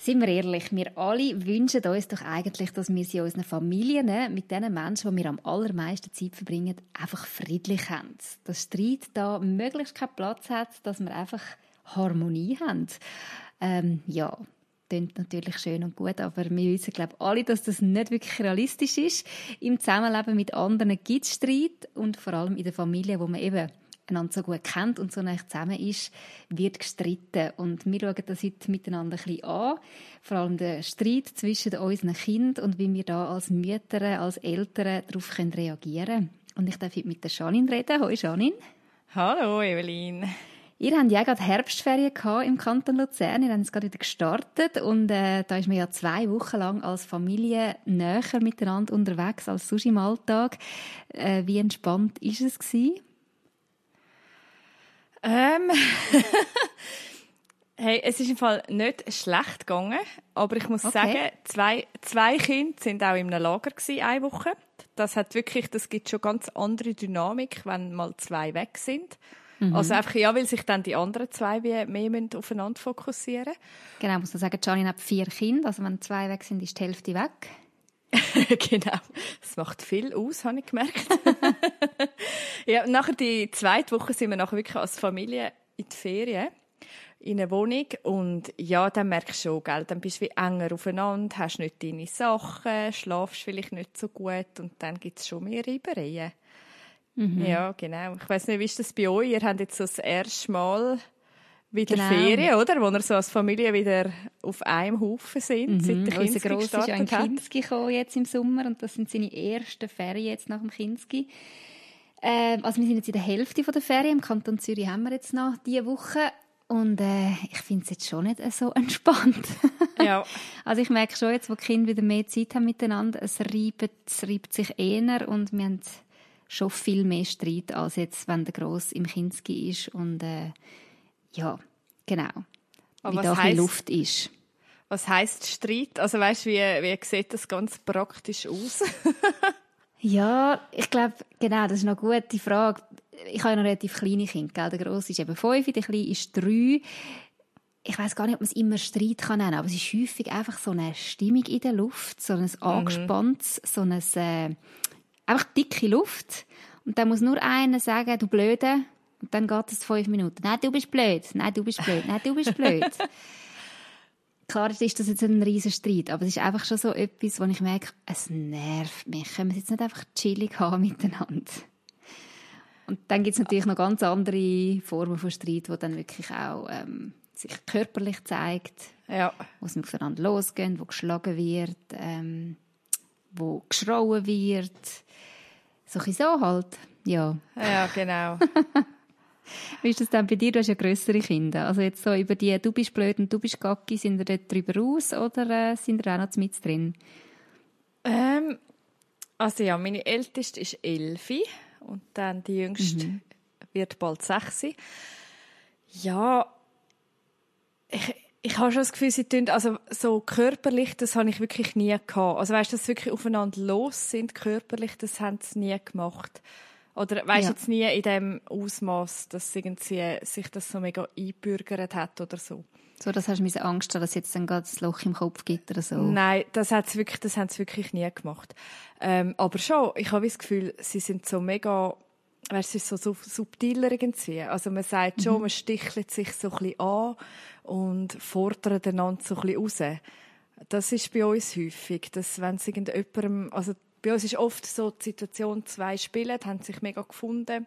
Sind wir ehrlich, wir alle wünschen uns doch eigentlich, dass wir sie in unseren Familien mit den Menschen, die wir am allermeisten Zeit verbringen, einfach friedlich haben. Dass Streit da möglichst keinen Platz hat, dass wir einfach Harmonie haben. Ähm, ja, klingt natürlich schön und gut, aber wir wissen, glaube ich, alle, dass das nicht wirklich realistisch ist. Im Zusammenleben mit anderen gibt es Streit und vor allem in der Familie, wo man eben einander so gut kennt und so nah zusammen ist, wird gestritten. Und wir schauen das heute miteinander ein bisschen an. Vor allem der Streit zwischen unseren Kindern und wie wir da als Mütter, als Eltern darauf reagieren können. Und ich darf heute mit der Janine reden. Hallo Janine. Hallo Evelyn. Ihr habt ja gerade Herbstferien im Kanton Luzern. Ihr habt es gerade wieder gestartet. Und äh, da ist man ja zwei Wochen lang als Familie näher miteinander unterwegs als sonst im Alltag. Äh, wie entspannt ist es gewesen? Ähm, hey, es ist im Fall nicht schlecht gegangen, aber ich muss okay. sagen, zwei, zwei Kinder sind auch in einem Lager gewesen, eine Woche. Das hat wirklich, das gibt schon ganz andere Dynamik, wenn mal zwei weg sind. Mhm. Also einfach, ja, weil sich dann die anderen zwei mehr aufeinander fokussieren Genau, muss man sagen, Janine hat vier Kinder, also wenn zwei weg sind, ist die Hälfte weg. genau. Das macht viel aus, habe ich gemerkt. ja, nachher die zweite Woche sind wir nachher wirklich als Familie in die Ferien in eine Wohnung und ja, dann merkst du schon, gell, dann bist du wie enger aufeinander, hast nicht deine Sachen, schlafst vielleicht nicht so gut und dann gibt es schon mehr Reibereien. Mhm. Ja, genau. Ich weiß nicht, wie ist das bei euch? Ihr habt jetzt so das erste Mal wieder genau. Ferien, oder? Wo wir so als Familie wieder auf einem Haufen sind, mhm. seit der Kinski Unser ist ja in Kinski gekommen jetzt im Sommer und das sind seine ersten Ferien jetzt nach dem Kinski. Ähm, also wir sind jetzt in der Hälfte der Ferien. Im Kanton Zürich haben wir jetzt noch diese Woche. Und äh, ich finde es jetzt schon nicht so entspannt. ja. Also ich merke schon jetzt, wo die Kinder wieder mehr Zeit haben miteinander, es reibt, es reibt sich eher und wir haben schon viel mehr Streit, als jetzt, wenn der Gross im Kinski ist und äh, ja, genau. Aber wie da heisst, Luft ist. Was heißt Streit? Also weißt wie, wie sieht das ganz praktisch aus? ja, ich glaube, genau, das ist noch eine gute Frage. Ich habe ja noch relativ kleine Kinder, gell? Der Grosse ist eben fünf, der Kleine ist drei. Ich weiß gar nicht, ob man es immer Streit kann nennen, aber es ist häufig einfach so eine Stimmung in der Luft, so ein mhm. angespanntes, so ein äh, einfach dicke Luft. Und dann muss nur einer sagen, du Blöde, und dann geht es fünf Minuten. Nein, du bist blöd. Nein, du bist blöd. Nein, du bist blöd. Klar ist das jetzt ein riesen Streit, aber es ist einfach schon so etwas, wo ich merke, es nervt mich. Können wir es jetzt nicht einfach chillig haben miteinander? Und dann gibt es natürlich noch ganz andere Formen von Streit, wo dann wirklich auch ähm, sich körperlich zeigt, ja. wo es miteinander losgeht, wo geschlagen wird, ähm, wo geschrauen wird. So ein so halt, ja. Ja, genau. Wie ist das denn bei dir? Du hast ja grössere Kinder. Also jetzt so über die «Du bist blöd» und «Du bist gacki», sind ihr dort drüber aus oder äh, sind ihr auch noch mit drin? Ähm, also ja, meine Älteste ist elfi und dann die Jüngste mhm. wird bald sechs. Ja, ich, ich habe schon das Gefühl, sie tun, also so körperlich, das habe ich wirklich nie gehabt. Also weißt, dass sie wirklich aufeinander los sind körperlich, das haben sie nie gemacht. Oder weißt ja. jetzt nie in dem Ausmaß, dass irgendwie sich das so mega einbürgert hat oder so. So, das hast du mir Angst, dass es jetzt dann gerade das Loch im Kopf gibt oder so. Nein, das hat's wirklich, das haben sie wirklich nie gemacht. Ähm, aber schon, ich habe das Gefühl, sie sind so mega, weißt, es ist so, so subtiler irgendwie. Also man sagt schon, mhm. man stichelt sich so ein bisschen an und fordert einander so ein bisschen raus. Das ist bei uns häufig, dass wenn es irgendjemandem, also bei uns ist oft so die Situation, zwei spielen, haben sich mega gefunden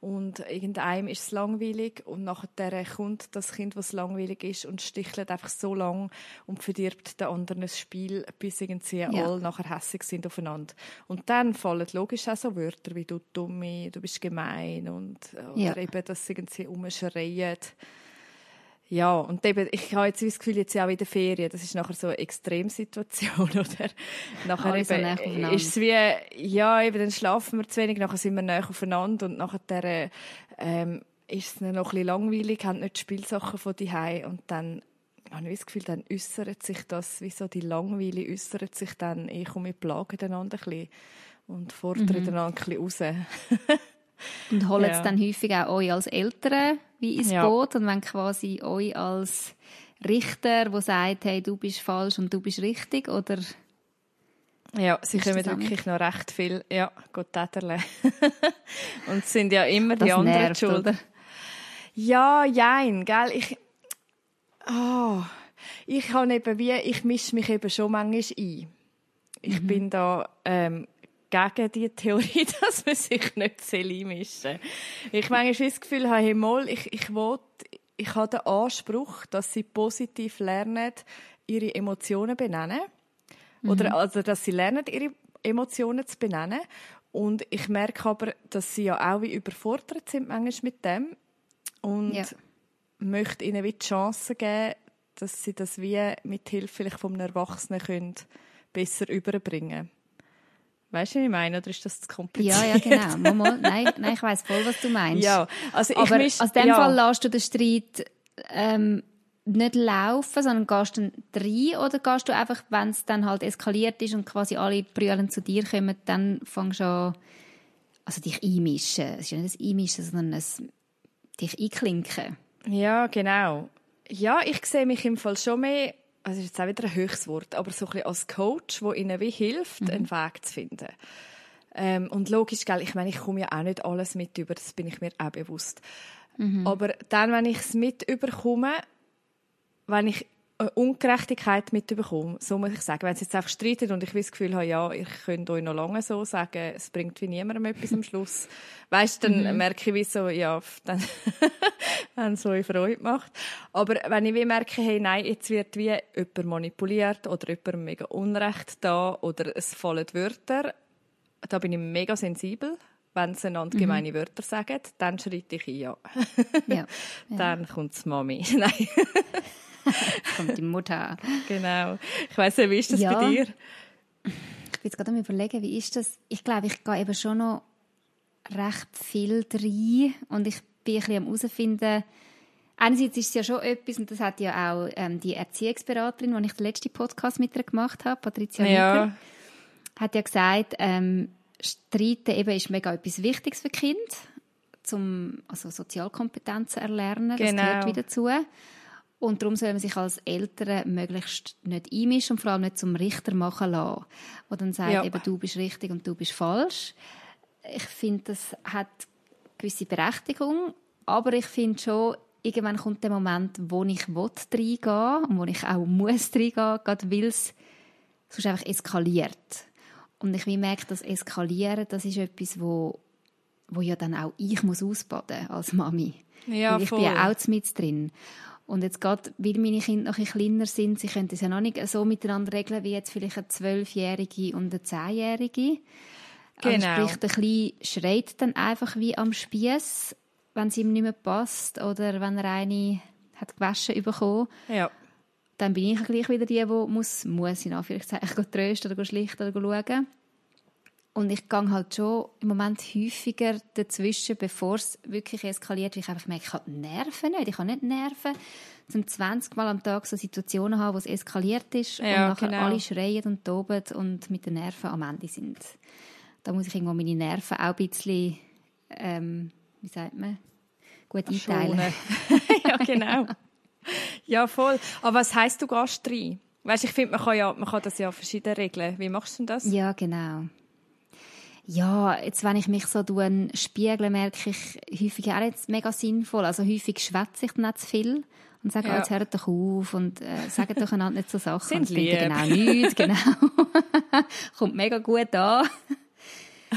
und irgendeinem ist es langweilig und nachher kommt das Kind, was langweilig ist und stichelt einfach so lang und verdirbt der anderen das Spiel, bis irgendwie ja. alle nachher hässig sind aufeinander. Und dann fallen logisch auch so Wörter wie du Dumme, du bist gemein und oder ja. eben, dass sie irgendwie umschreien. Ja, und eben, ich habe jetzt das Gefühl, jetzt ja auch in der Ferien, das ist nachher so eine Extremsituation, oder? Nachher Alle so eben, ist es wie, ja, eben, dann schlafen wir zu wenig, nachher sind wir näher aufeinander und nachher, ähm, ist es noch ein bisschen langweilig, haben nicht die Spielsachen von die und dann habe ich das Gefühl, dann äußert sich das, wie so die Langweile äußert sich dann, ich komme mit plagen einander ein bisschen und fordern Mhm. einander ein bisschen raus. Und holen Ja. es dann häufig auch euch als Eltern wie ins Ja. Boot und wenn quasi euch als Richter, wo sagt, hey, du bist falsch und du bist richtig, oder Ja, sie kommen wirklich noch recht viel, ja, Gott täterle. Und es sind ja immer das die anderen nervt, schuld. oder? Ja, jein, gell, ich, ah, ich habe eben wie, ich mische mich eben schon manchmal ein. Ich Mhm. bin da, ähm, gegen die Theorie, dass man sich nicht einmischen. Ich manchmal das Gefühl habe, hey, mal, ich, ich will, ich habe den Anspruch, dass sie positiv lernen, ihre Emotionen benennen. Oder also, dass sie lernen, ihre Emotionen zu benennen. Und ich merke aber, dass sie ja auch wie überfordert sind manchmal mit dem. Und Ja. möchte ihnen wie die Chance geben, dass sie das wie mit Hilfe vielleicht vom Erwachsenen können besser überbringen. Weißt du, was ich meine? Oder ist das zu kompliziert? Ja, ja, genau. Mal. Nein, nein, ich weiß voll, was du meinst. Ja, also ich Aber misch- aus dem ja. Fall lässt du den Streit ähm, nicht laufen, sondern gehst dann rein oder gehst du einfach, wenn es dann halt eskaliert ist und quasi alle brüllen zu dir kommen, dann fängst du an, also dich einmischen. Es ist ja nicht ein Einmischen, sondern ein dich einklinken. Ja, genau. Ja, ich sehe mich im Fall schon mehr, also das ist jetzt auch wieder ein höchstes Wort, aber so ein bisschen als Coach, wo ihnen wie hilft, einen Weg zu finden. Ähm, und logisch, gell, ich meine, ich komme ja auch nicht alles mit über, das bin ich mir auch bewusst. Aber dann, wenn ich es mit überkomme, wenn ich Ungerechtigkeit mitbekomme, so muss ich sagen, wenn sie jetzt einfach streiten und ich das Gefühl habe, ja, ich könnte euch noch lange so sagen, es bringt wie niemandem etwas am Schluss, weißt, dann merke ich wie so, ja, dann, wenn es euch Freude macht. Aber wenn ich wie merke, hey, nein, jetzt wird wie jemand manipuliert oder jemand mega Unrecht da oder es fallen Wörter, da bin ich mega sensibel. Wenn sie einander gemeine Wörter sagen, dann schreite ich ein, ja. Ja, Dann kommt Mami. Nein, kommt die Mutter. genau. Ich weiss nicht, wie ist das Ja. bei dir? Ich bin jetzt gerade am überlegen, wie ist das? Ich glaube, ich gehe eben schon noch recht viel rein und ich bin ein bisschen am herausfinden, einerseits ist es ja schon etwas, und das hat ja auch ähm, die Erziehungsberaterin, die ich den letzten Podcast mit ihr gemacht habe, Patricia Ja. Hat ja gesagt, ähm, Streiten eben ist mega etwas Wichtiges für Kind, zum also Sozialkompetenzen erlernen, das Genau. gehört wieder dazu. Und darum soll man sich als Eltern möglichst nicht einmischen und vor allem nicht zum Richter machen lassen, der dann sagt, Ja. eben, du bist richtig und du bist falsch. Ich finde, das hat gewisse Berechtigung, aber ich finde schon, irgendwann kommt der Moment, wo ich will reingehen und wo ich auch muss reingehen, gerade weil es sonst einfach eskaliert. Und ich merke, dass Eskalieren, das ist etwas, wo, wo ja dann auch ich muss ausbaden als Mami. Ja, Weil ich voll. bin ja auch mit drin. Und jetzt gerade, weil meine Kinder noch ein kleiner sind, sie können das ja noch nicht so miteinander regeln, wie jetzt vielleicht eine Zwölfjährige und eine Zehnjährige. Also Genau. sprich, der Kleine schreit dann einfach wie am Spieß, wenn es ihm nicht mehr passt oder wenn er eine hat gewaschen bekommen Ja. dann bin ich gleich wieder die, die muss, muss in Anführungszeichen, trösten oder schlichten oder schauen. Und ich gehe halt schon im Moment häufiger dazwischen, bevor es wirklich eskaliert, weil ich einfach merke, ich habe Nerven nicht. Ich habe nicht Nerven, zum 20 Mal am Tag so Situationen haben, wo es eskaliert ist und Ja, nachher genau. alle schreien und toben und mit den Nerven am Ende sind. Da muss ich irgendwo meine Nerven auch ein bisschen, ähm, wie sagt man, gut einteilen. Ja, genau. Ja, voll. Aber was heisst, du gehst rein? Weißt, ich finde, man kann ja, man kann das ja verschieden regeln. Wie machst du denn das? Ja, genau. Ja, jetzt, wenn ich mich so spiegle, merke ich häufig auch nicht mega sinnvoll. Also häufig schwätze ich dann auch zu viel und sage, Ja. oh, jetzt hört doch auf und äh, sage doch einander nicht so Sachen. Sind und lieb. genau nichts, genau. Kommt mega gut an.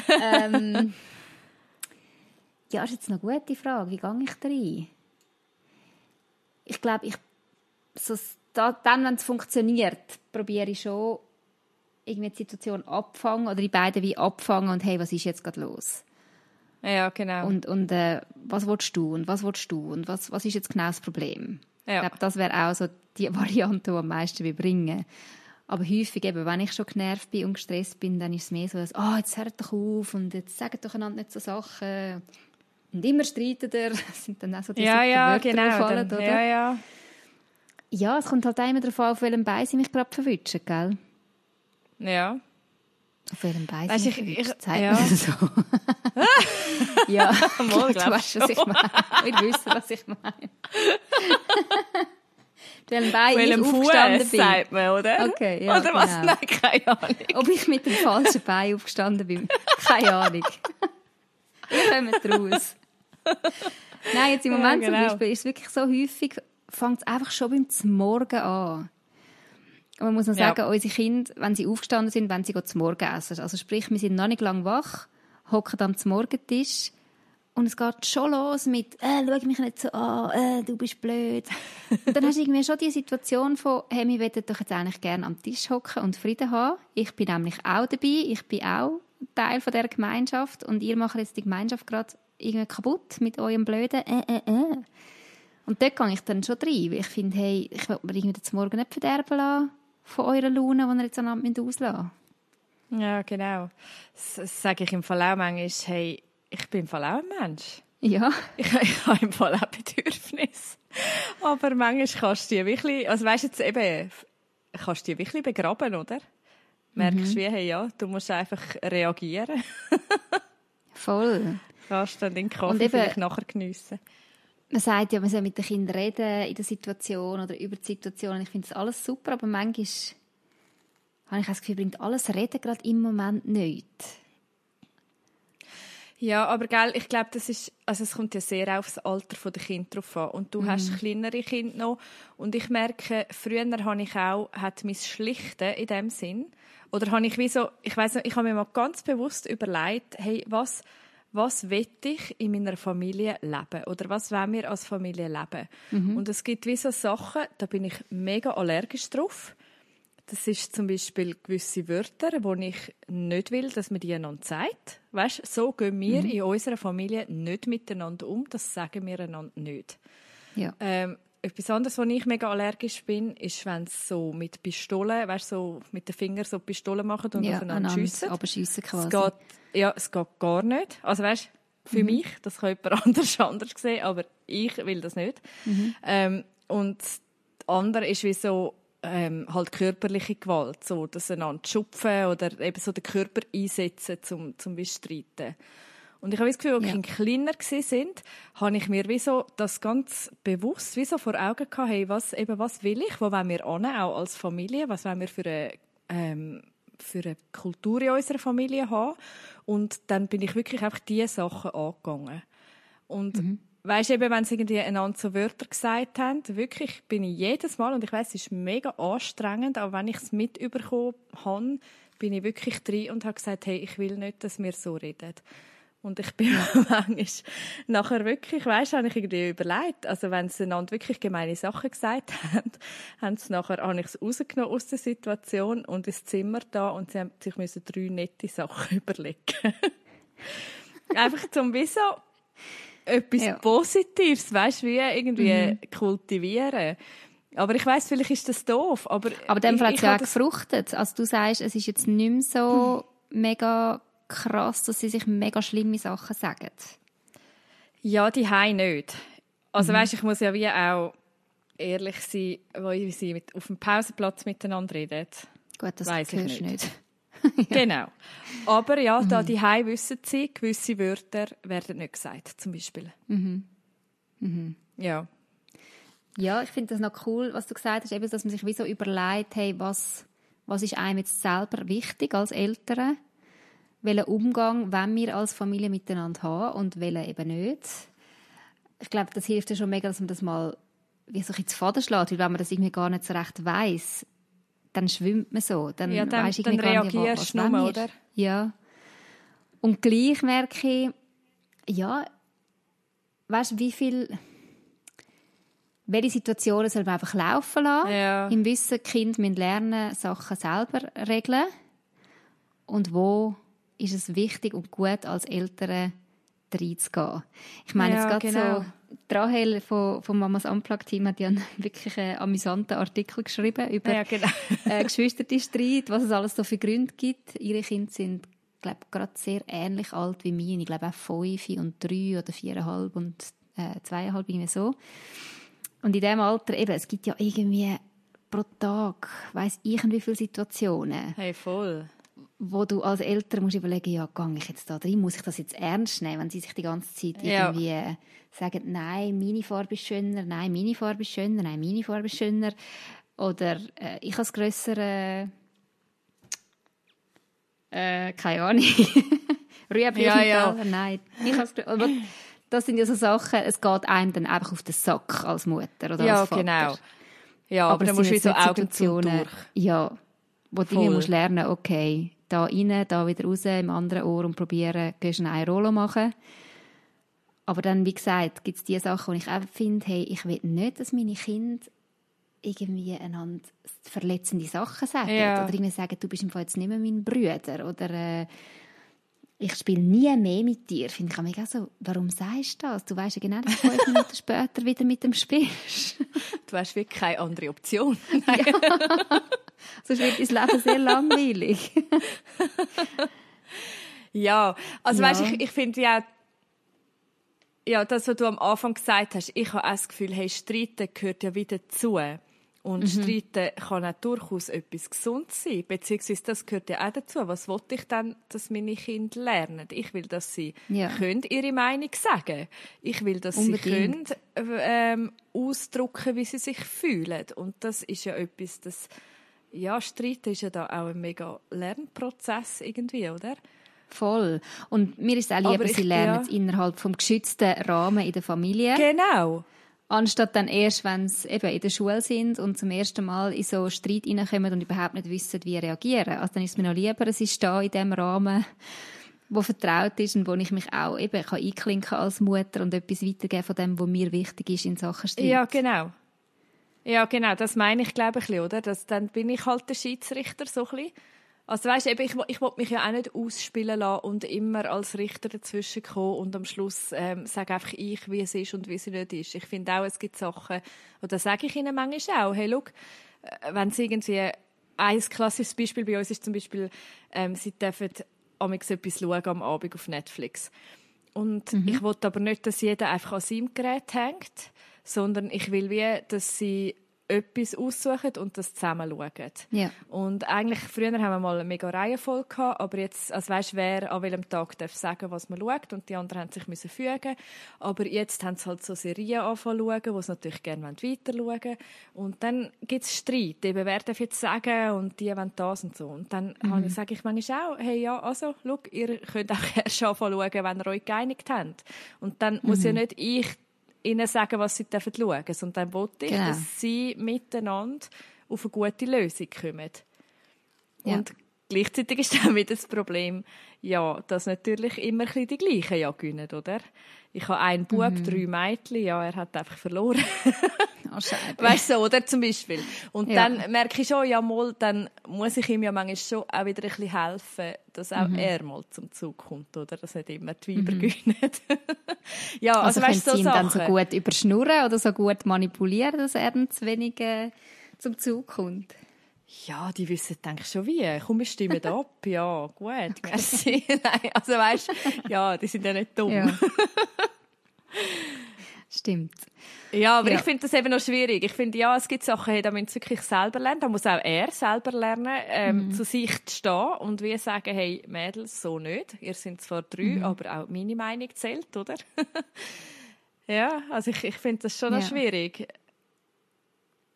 ähm, ja, ist jetzt eine gute Frage. Wie gehe ich da rein? Ich glaube, ich, so, da, dann, wenn es funktioniert, probiere ich schon, irgendwie die Situation abfangen oder die beiden wie abfangen und hey, was ist jetzt gerade los? Ja, genau. Und, und äh, was willst du und was willst du und was, was ist jetzt genau das Problem? Ja. Ich glaube, das wäre auch so die Variante, die am meisten bringen aber häufig, eben, wenn ich schon genervt bin und gestresst bin, dann ist es mehr so, dass, oh, jetzt hört doch auf und jetzt sagt doch einander nicht so Sachen. Und immer streiten er. Das sind dann auch so diese ja, ja, Wörter, genau, die fallen, dann, oder? Ja, ja. Ja, es kommt halt immer darauf an, auf welchem Bein sie mich gerade verwutschen, gell? Ja. Auf welchem Bein Weißt, ich, ich, verwutschen, sagt ja. so. ja, Mal, du weißt, was ich meine. Wir wissen, was ich meine. Auf welchem Bein Auf ich welchem aufgestanden Fuß bin. sagt man, oder? Okay, ja, Oder was? genau. Nein, keine Ahnung. Ob ich mit dem falschen Bein aufgestanden bin, keine Ahnung. Wir kommen raus. Nein, jetzt im Ja, Moment genau. zum Beispiel ist es wirklich so häufig, fängt es einfach schon beim Morgen an. Und man muss noch Ja. sagen, unsere Kinder, wenn sie aufgestanden sind, wenn sie zum Morgen essen. Also sprich, wir sind noch nicht lang wach, hocken am Morgentisch und es geht schon los mit äh, «Schau mich nicht so an, äh, du bist blöd». Und dann hast du irgendwie schon die Situation von «Hey, wir wollen doch jetzt eigentlich gerne am Tisch hocken und Frieden haben. Ich bin nämlich auch dabei, ich bin auch Teil von dieser Gemeinschaft und ihr macht jetzt die Gemeinschaft gerade irgendwie kaputt mit eurem blöden «äh, äh, äh». Und dort gehe ich dann schon rein, weil ich finde, hey, ich will mir irgendwie zum Morgen nicht verderben lassen von eurer Laune, die ihr jetzt aneinander auslassen müsst. Ja, genau. Das, sage ich im Fall auch manchmal, hey, ich bin im Fall auch ein Mensch. Ja, Ich, ich habe im Fall auch Bedürfnisse. Aber manchmal kannst du die wirklich, also weißt du jetzt eben, kannst du die wirklich begraben, oder? Merkst Mhm. wie, hey, ja, du musst einfach reagieren. voll. Kannst dann den Kaffee eben- vielleicht nachher geniessen. Man sagt ja, man soll mit den Kindern reden in der Situation oder über die Situation. Ich finde das alles super, aber manchmal habe ich das Gefühl, bringt alles Reden gerade im Moment nichts. Ja, aber gell, ich glaube, das ist, also es kommt ja sehr auf das Alter der Kinder drauf an. Und du Mhm. hast kleinere Kinder noch. Und ich merke, früher habe ich auch, hat mein Schlichten in dem Sinn, oder habe ich wie so, ich weiß nicht, ich habe mir mal ganz bewusst überlegt, hey, was, was will ich in meiner Familie leben? Oder was wollen wir als Familie leben? Mhm. Und es gibt wie so Sachen, da bin ich mega allergisch drauf. Das ist zum Beispiel gewisse Wörter, wo ich nicht will, dass man die einander sagt. Weißt, so gehen wir Mhm. in unserer Familie nicht miteinander um. Das sagen wir einander nicht. Ja. Ähm, etwas anderes, wo ich mega allergisch bin, ist, wenn es so mit Pistolen, weißt, so mit den Fingern so Pistolen machen und ja, aufeinander einander schiessen. aber schiessen Es quasi. geht, ja, es geht gar nicht. Also weißt, für Mhm. mich, das kann jemand anders anders sehen, aber ich will das nicht. Mhm. Ähm, und das andere ist wie so ähm, halt körperliche Gewalt, so dass einander schupfen oder eben so den Körper einsetzen zum zum Bestreiten. Und ich habe das Gefühl, als Ja. Kinder kleiner sind, habe ich mir wie so das ganz bewusst wie so vor Augen gehabt, hey, was eben was will ich, wo wollen wir an, auch als Familie, was wollen wir für eine ähm, für eine Kultur in unserer Familie haben. Und dann bin ich wirklich einfach diese Sachen angegangen. Und Mhm. weisst eben, wenn sie irgendwie einander so Wörter gesagt haben, wirklich bin ich jedes Mal, und ich weiß, es ist mega anstrengend, aber wenn ich es mitbekommen habe, bin ich wirklich drin und habe gesagt, hey, ich will nicht, dass wir so reden. Und ich bin manchmal nachher wirklich, weißt du, habe ich irgendwie überlegt, also wenn sie einander wirklich gemeine Sachen gesagt haben, haben sie nachher, habe ich es rausgenommen aus der Situation und ins Zimmer da und sie haben sich müssen drei nette Sachen überlegen. Einfach zum wie so etwas Ja. Positives, weißt du, wie irgendwie kultivieren. Aber ich weiß, vielleicht ist das doof, aber Aber dem Fall hat es ja auch gefruchtet. Also du sagst, es ist jetzt nicht mehr so mega krass, dass sie sich mega schlimme Sachen sagen. Ja, die haben nicht. Also Mhm. weißt, ich muss ja wie auch ehrlich sein, wo sie mit, auf dem Pausenplatz miteinander reden. Gut, das Weiss ich nicht. nicht. Genau. Aber ja, da Mhm. die Hause wissen sie, gewisse Wörter werden nicht gesagt, zum Beispiel. Mhm. Ja. Ja, ich finde das noch cool, was du gesagt hast, eben, dass man sich wie so überlegt, hey, was, was ist einem jetzt selber wichtig als Eltern? Welchen Umgang wollen wir als Familie miteinander haben und welchen eben nicht? Ich glaube, das hilft ja schon mega, dass man das mal wie so ins Faden schlägt, weil wenn man das irgendwie gar nicht so recht weiß, dann schwimmt man so. Dann, Ja, dann- weisst du dann reagierst du nur, oder? Ja. Und gleich merke ich, ja, weißt du, wie viel welche Situationen soll man einfach laufen lassen? Ja. Im Wissen, Kinder müssen lernen, Sachen selber regeln. Und wo ist es wichtig und gut als Eltern reinzugehen. Ich meine, Ja, jetzt gerade genau. so, die Rahel von, vom Mamas Unplugged-Team hat ja einen wirklich einen amüsanten Artikel geschrieben über Ja, genau. äh, Geschwisterstreit, was es alles so für Gründe gibt. Ihre Kinder sind, glaube gerade sehr ähnlich alt wie meine. Ich glaube auch fünf und drei oder viereinhalb und äh, zweieinhalb, irgendwie so. Und in diesem Alter, eben, es gibt ja irgendwie pro Tag, weiss ich wie viele Situationen, Hey, voll. Wo du als Eltern musst überlegen, ja, gehe ich jetzt da drin, muss ich das jetzt ernst nehmen, wenn sie sich die ganze Zeit Ja. irgendwie äh, sagen, nein, meine Farbe ist schöner, nein, meine Farbe ist schöner, nein, meine Farbe ist schöner. Oder äh, ich habe das grössere, äh, keine Ahnung, Rüebli Ja, ja. Teller, nein. Ich habe das aber sind ja so Sachen, es geht einem dann einfach auf den Sack als Mutter oder Ja, als Vater. genau. Ja, aber, es dann musst du so Augen zu durch. Ja, wo du Voll. irgendwie musst lernen, okay, da rein, da wieder raus, im anderen Ohr und probieren, gehst eine Rollo machen. Aber dann, wie gesagt, gibt es die Sachen, wo ich auch finde, hey, ich will nicht, dass meine Kinder irgendwie einander verletzende Sachen sagen. Ja. Oder irgendwie sagen, du bist im Fall jetzt nicht mehr mein Bruder. Oder äh, ich spiele nie mehr mit dir. Finde ich auch mega so, warum sagst du das? Du weißt ja genau, dass du fünf Minuten später wieder mit dem spielst. Du hast wirklich keine andere Option. Sonst wird dein Leben sehr langweilig. Ja, also Ja. weißt ich, ich finde ja, ja, das, was du am Anfang gesagt hast, ich habe auch das Gefühl, hey, Streiten gehört ja wieder dazu. Und Mhm. Streiten kann auch durchaus etwas Gesundes sein, beziehungsweise das gehört ja auch dazu. Was wollte ich dann, dass meine Kinder lernen? Ich will, dass sie Ja. können ihre Meinung sagen. Ich will, dass sie Unbedingt. können ähm, ausdrücken, wie sie sich fühlen. Und das ist ja etwas, das ja, Streiten ist ja da auch ein mega Lernprozess irgendwie, oder? Voll. Und mir ist es auch lieber, ich- sie lernen ja. innerhalb vom geschützten Rahmen in der Familie. Genau. Anstatt dann erst, wenn sie eben in der Schule sind und zum ersten Mal in so einen Streit reinkommen und überhaupt nicht wissen, wie reagieren. Also dann ist es mir noch lieber, es ist da in dem Rahmen, wo vertraut ist und wo ich mich auch eben kann einklinken als Mutter und etwas weitergeben von dem, was mir wichtig ist in Sachen Streit. Ja, genau. Ja, genau, das meine ich, glaube ich, oder? Das, dann bin ich halt der Schiedsrichter so ein bisschen. Also weißt, eben, ich, ich wollte mich ja auch nicht ausspielen lassen und immer als Richter dazwischen kommen und am Schluss ähm, sage einfach ich, wie es ist und wie es nicht ist. Ich finde auch, es gibt Sachen, und da sage ich ihnen manchmal auch, hey, schau, äh, wenn sie irgendwie, ein klassisches Beispiel bei uns ist zum Beispiel, ähm, sie dürfen amigs etwas schauen am Abend auf Netflix. Und ich will aber nicht, dass jeder einfach an seinem Gerät hängt, sondern ich will wie, dass sie etwas aussuchen und das zusammen schauen. Ja. Und eigentlich, früher haben wir mal eine mega Reihenfolge gehabt, aber jetzt, also weisst, wer an welchem Tag darf sagen, was man schaut und die anderen haben sich müssen fügen. Aber jetzt haben sie halt so Serien anfangen schauen, wo sie natürlich gerne weiter schauen wollen. Und dann gibt es Streit, eben, wer darf jetzt sagen und die wollen das und so. Und dann mhm. sage ich manchmal auch, hey, ja, also, schau, ihr könnt auch erst anfangen schauen, wenn ihr euch geeinigt habt. Und dann muss ja nicht ich ihnen sagen, was sie dürfen schauen dürfen, sondern dann wollte ich, Genau. dass sie miteinander auf eine gute Lösung kommen. Ja. Und gleichzeitig ist dann wieder das Problem, ja, dass natürlich immer ein die gleichen ja gewinnen, oder? Ich habe einen Bub, Mhm. drei Mädchen, ja, er hat einfach verloren. Oh, schade. Weißt du, so, oder? Zum Beispiel. Und Ja. dann merke ich schon, ja, mal, dann muss ich ihm ja manchmal schon auch wieder ein bisschen helfen, dass auch Mhm. er mal zum Zug kommt, oder? Dass nicht immer die Weiber gewinnen. ja, Also, also, weißt du, sie so ihn dann so Sachen. gut überschnurren oder so gut manipulieren, dass er dann zu wenig äh, zum Zug kommt? Ja, die wissen, denke ich, schon wie. Komm, wir stimmen ab. Ja, gut, merci. Nein, also weißt ja, die sind ja nicht dumm. Ja. Ja, Stimmt. aber Ja. ich finde das eben noch schwierig. Ich finde, ja, es gibt Sachen, hey, da müssen sie wirklich selber lernen. Da muss auch er selber lernen, ähm, zu sich zu stehen und wie sagen, hey, Mädels, so nicht. Ihr sind zwar drei, aber auch meine Meinung zählt, oder? ja, also ich, ich finde das schon noch Ja. schwierig.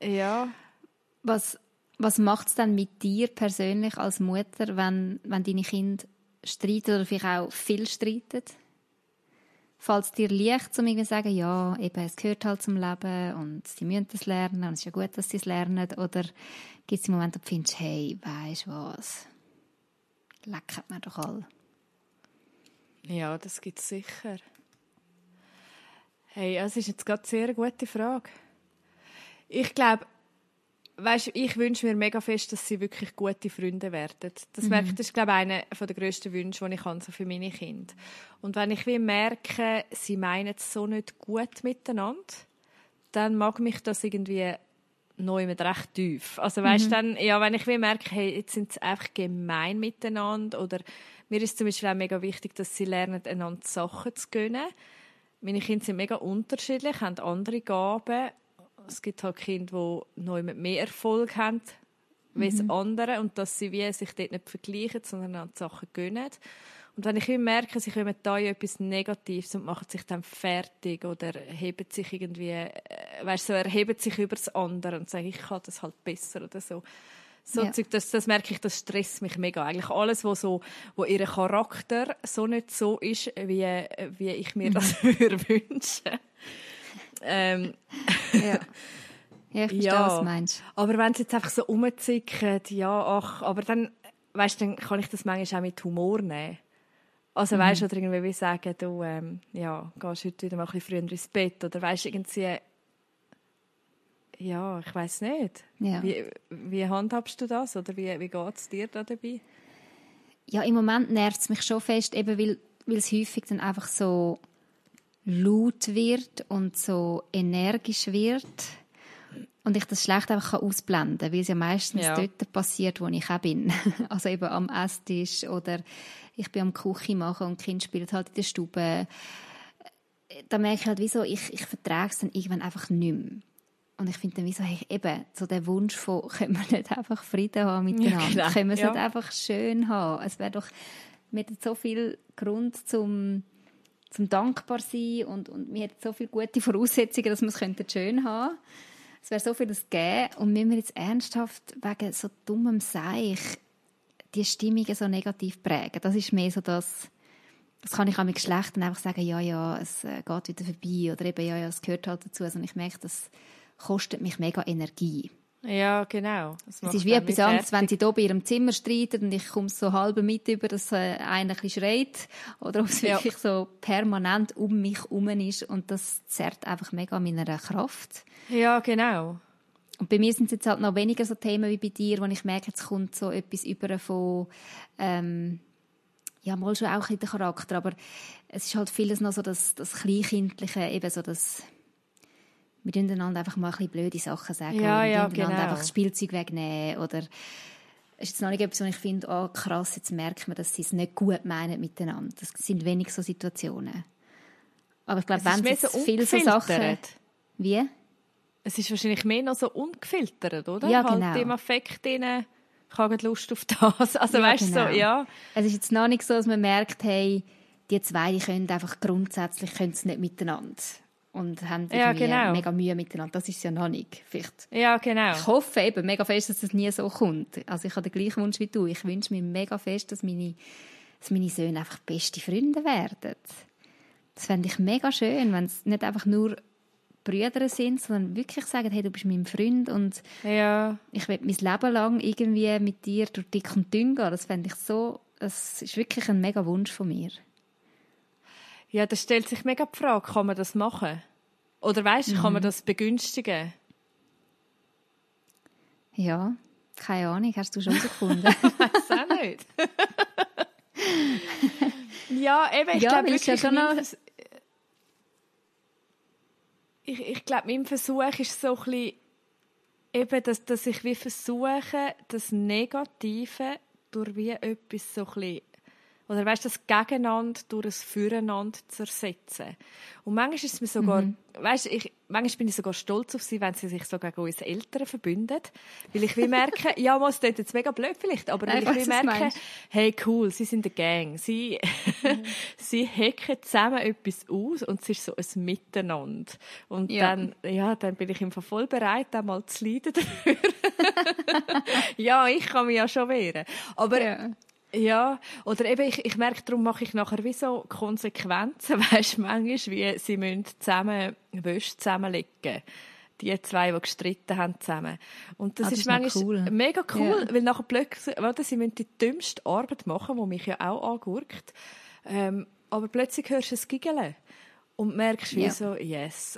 Ja. Was, was macht es dann mit dir persönlich als Mutter, wenn, wenn deine Kinder streiten oder vielleicht auch viel streiten? Fällt es dir leicht, um irgendwie zu sagen, ja, eben, es gehört halt zum Leben und sie müssen das lernen und es ist ja gut, dass sie es lernen? Oder gibt es Momente, wo du findest, hey, weisst was, lecken wir doch alle. Ja, das gibt es sicher. Hey, das ist jetzt gerade eine sehr gute Frage. Ich glaube, weißt, ich wünsche mir mega fest, dass sie wirklich gute Freunde werden. Das, mhm. merke, das ist, glaube ich, einer der grössten Wünsche, die ich habe, so für meine Kinder. Und wenn ich wie merke, sie meinen es so nicht gut miteinander, dann mag mich das irgendwie neu mit recht tief. Also weißt mhm. dann, ja, wenn ich wie merke, hey, jetzt sind sie einfach gemein miteinander oder mir ist zum Beispiel auch mega wichtig, dass sie lernen, einander Sachen zu gönnen. Meine Kinder sind mega unterschiedlich, haben andere Gaben es gibt halt Kinder, die mit mehr Erfolg haben als mhm. andere und dass sie wie sich dort nicht vergleichen, sondern an die Sachen gönnen. Und wenn ich merke, sie kommen da etwas Negatives und machen sich dann fertig oder heben sich irgendwie, äh, weißt so erheben sich über das andere und sagen, ich kann das halt besser oder so. So ja. Zeug, das, das merke ich, das stresst mich mega. Eigentlich alles, wo so, wo ihr Charakter so nicht so ist, wie, wie ich mir mhm. das würde wünschen. Ähm, ja. Ja, ich verstehe, ja. was du meinst. Aber wenn es jetzt einfach so rumzickert, ja, ach, aber dann, weißt, dann kann ich das manchmal auch mit Humor nehmen. Also mhm. weißt, oder irgendwie wie sagen, du, ähm, ja, gehst heute wieder mal ein bisschen früher ins Bett oder weißt irgendwie, ja, ich weiß nicht. Ja. Wie, wie handhabst du das oder wie, wie geht es dir da dabei? Ja, im Moment nervt es mich schon fest, eben weil, weil es häufig dann einfach so laut wird und so energisch wird und ich das schlecht einfach ausblenden kann, weil es ja meistens ja. dort passiert, wo ich auch bin. Also eben am Esstisch oder ich bin am Küche machen und die Kinder spielen halt in der Stube. Da merke ich halt, wieso ich, ich vertrage es dann irgendwann einfach nicht mehr. Und ich finde dann, wieso hey, eben so der Wunsch von, können wir nicht einfach Frieden haben miteinander? Ja, können wir es ja. nicht einfach schön haben? Es wäre doch, mit so viel Grund zum zum dankbar sein und, und wir hätten so viele gute Voraussetzungen, dass wir es schön haben Es wäre so vieles gegeben und müssen wir jetzt ernsthaft wegen so dummem Seich die Stimmungen so negativ prägen. Das ist mehr so das, das kann ich auch mit Geschlechtern einfach sagen, ja, ja, es äh, geht wieder vorbei oder eben, ja, ja, es gehört halt dazu. Also ich merke, das kostet mich mega Energie. Ja, genau. Es ist wie etwas anderes, wenn sie hier bei ihrem Zimmer streiten und ich komme so halb mit über, dass äh, einer ein schreit oder ob es ja. wirklich so permanent um mich herum ist und das zerrt einfach mega an meiner Kraft. Ja, genau. Und bei mir sind es jetzt halt noch weniger so Themen wie bei dir, wo ich merke, jetzt kommt so etwas über von, ähm, ja, mal schon auch in den Charakter, aber es ist halt vieles noch so das, das Kleinkindliche, eben so das wir tun einander einfach mal ein bisschen blöde Sachen sagen. Ja, oder ja, genau. einfach das Spielzeug wegnehmen. Oder es ist jetzt noch nicht etwas, wo ich finde, oh krass, jetzt merkt man, dass sie es nicht gut meinen miteinander. Das sind wenig so Situationen. Aber ich glaube, wenn es so viele so Sachen... Wie? Es ist wahrscheinlich mehr noch so ungefiltert, oder? Ja, genau. Halt im Affekt drin, ich habe Lust auf das. Also ja, weißt genau. so, ja. Es ist jetzt noch nicht so, dass man merkt, hey, die zwei die können einfach grundsätzlich können es nicht miteinander und haben ja, genau. mega Mühe miteinander. Das ist ja noch nicht. Vielleicht. Ja, genau. Ich hoffe eben mega fest, dass es nie so kommt. Also ich habe den gleichen Wunsch wie du. Ich wünsche mir mega fest, dass meine, dass meine Söhne einfach beste Freunde werden. Das fände ich mega schön, wenn es nicht einfach nur Brüder sind, sondern wirklich sagen, hey, du bist mein Freund und ja. ich will mein Leben lang irgendwie mit dir durch dick und dünn gehen. Das fände ich so, das ist wirklich ein mega Wunsch von mir. Ja, da stellt sich mega die Frage, kann man das machen? Oder weißt du, mhm. kann man mhm. das begünstigen? Ja, keine Ahnung, hast du schon gefunden? weiß auch nicht. ja, eben, ich ja, glaube wirklich, ja schon noch... ich, ich glaube, mein Versuch ist so ein bisschen, eben, dass, dass ich wie versuche, das Negative durch wie etwas so ein bisschen oder weißt das Gegeneinander durch ein Füreinander zu ersetzen. Und manchmal ist es mir sogar, mhm. weißt ich, manchmal bin ich sogar stolz auf sie, wenn sie sich so gegen unsere Eltern verbünden. Weil ich will merken, ja, es klingt jetzt mega blöd vielleicht, aber Nein, ich will merken, hey, cool, sie sind eine Gang. Sie, mhm. sie hacken zusammen etwas aus und es ist so ein Miteinander. Und ja. dann, ja, dann bin ich im voll bereit, mal zu leiden dafür. ja, ich kann mich ja schon wehren. Aber, ja. Ja, oder eben, ich, ich merke, darum mache ich nachher wie so Konsequenzen, weißt du, manchmal, wie sie müssen zusammen Wäsche zusammenlegen die zwei, die gestritten haben zusammen. Und das, ah, das ist, manchmal cool. mega cool, ja. weil nachher plötzlich, warte, sie müssen die dümmste Arbeit machen, die mich ja auch angurkt. Ähm, aber plötzlich hörst du es giggeln. und merkst wie Ja. so, yes.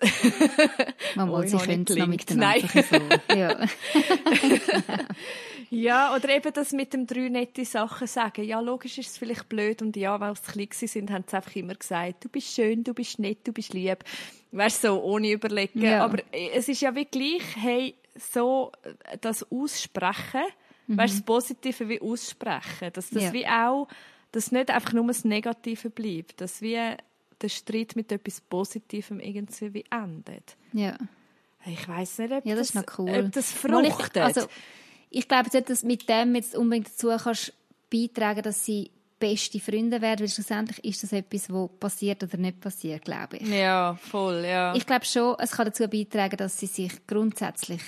Manchmal, Oi, sie können es noch miteinander so. Ja. Ja, oder eben das mit dem drei nette Sachen sagen. Ja, logisch ist es vielleicht blöd und ja, weil sie klein sind, haben sie einfach immer gesagt, du bist schön, du bist nett, du bist lieb. Weißt du, so, ohne überlegen. Ja. Aber es ist ja wie gleich, hey, so äh, das Aussprechen, weißt du, das Positive wie aussprechen, dass das Ja. wie auch, dass nicht einfach nur das Negative bleibt, dass wie der Streit mit etwas Positivem irgendwie wie endet. ja. Ich weiß nicht, ob Ja, das ist noch cool. ob das Mal ich- fruchtet. Also, ich glaube nicht, dass mit dem jetzt unbedingt dazu kannst beitragen, dass sie beste Freunde werden, weil schlussendlich ist das etwas, was passiert oder nicht passiert, glaube ich. ja, voll, ja. Ich glaube schon, es kann dazu beitragen, dass sie sich grundsätzlich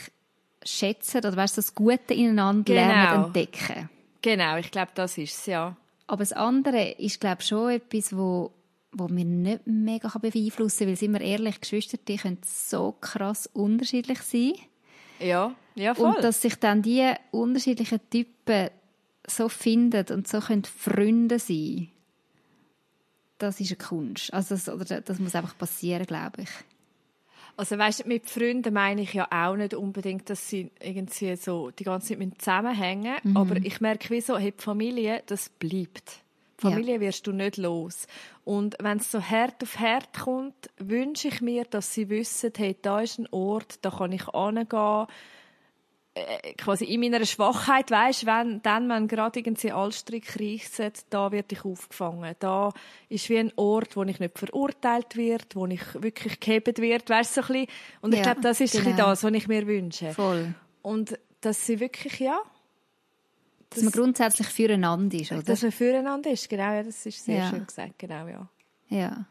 schätzen oder weißt, das Gute ineinander Genau. lernen entdecken. Genau, ich glaube, das ist es, ja. Aber das andere ist, glaube ich, schon etwas, wo, wo mir nicht mega beeinflussen kann, weil, sind wir ehrlich, Geschwister, die können so krass unterschiedlich sein. Ja, ja, voll. Und dass sich dann die unterschiedlichen Typen so finden und so können Freunde sein, das ist eine Kunst. Also das, oder das muss einfach passieren, glaube ich. also weißt, mit Freunden meine ich ja auch nicht unbedingt, dass sie irgendwie so die ganze Zeit mit zusammenhängen. Mhm. Aber ich merke, wie so, hey, die Familie, das bleibt. Die Familie wirst du nicht los. Und wenn es so hart auf hart kommt, wünsche ich mir, dass sie wissen, hey, da ist ein Ort, da kann ich hingehen. Äh, quasi in meiner Schwachheit, weißt, wenn dann, wenn gerade irgendwie Allstrick reissen, da werde ich aufgefangen. Da ist wie ein Ort, wo ich nicht verurteilt wird, wo ich wirklich gehebt wird, weißt so ein bisschen. Und ich Ja, glaube, das ist genau. das, was ich mir wünsche. Voll. Und dass sie wirklich, ja, Dass man grundsätzlich füreinander ist, oder? dass man füreinander ist, genau, ja, das ist sehr Ja. schön gesagt, genau, ja. ja.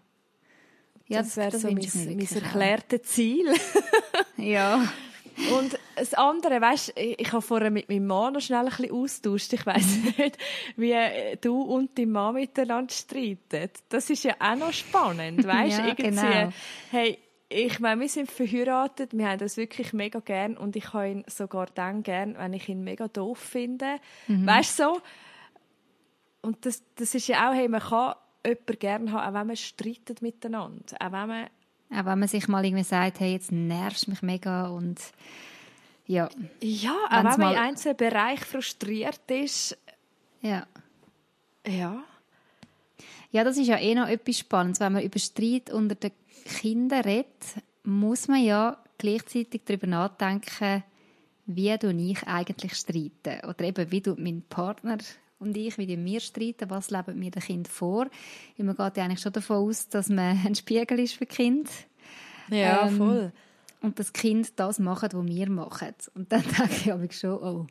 Ja, das wäre so mein, mein erklärtes Ziel. Ja. Und das andere, weißt, ich, ich habe vorher mit meinem Mann noch schnell ein bisschen austauscht. Ich weiss nicht, wie du und dein Mann miteinander streiten. Das ist ja auch noch spannend, weißt? Ja, Irgendwie, genau. hey, ich meine, wir sind verheiratet, wir haben das wirklich mega gern und ich habe ihn sogar dann gern, wenn ich ihn mega doof finde. Mhm. Weißt du so? Und das, das ist ja auch, hey, man kann jemanden gerne haben, auch wenn man streitet miteinander. Auch wenn man Auch wenn man sich mal irgendwie sagt, hey, jetzt nervst du mich mega und ja, Ja, auch wenn man mal- in einzelnen Bereich frustriert ist, ja. ja. Ja, das ist ja eh noch etwas Spannendes. Wenn man über Streit unter den Kindern redet, muss man ja gleichzeitig darüber nachdenken, wie du ich eigentlich streiten. Oder eben, wie du mein Partner und ich, wie wir streiten, was leben wir den Kind vor. Weil man geht ja eigentlich schon davon aus, dass man ein Spiegel ist für Kind. Ja, Ähm, voll. Und das Kind das macht, was wir machen. Und dann denke ich schon, oh,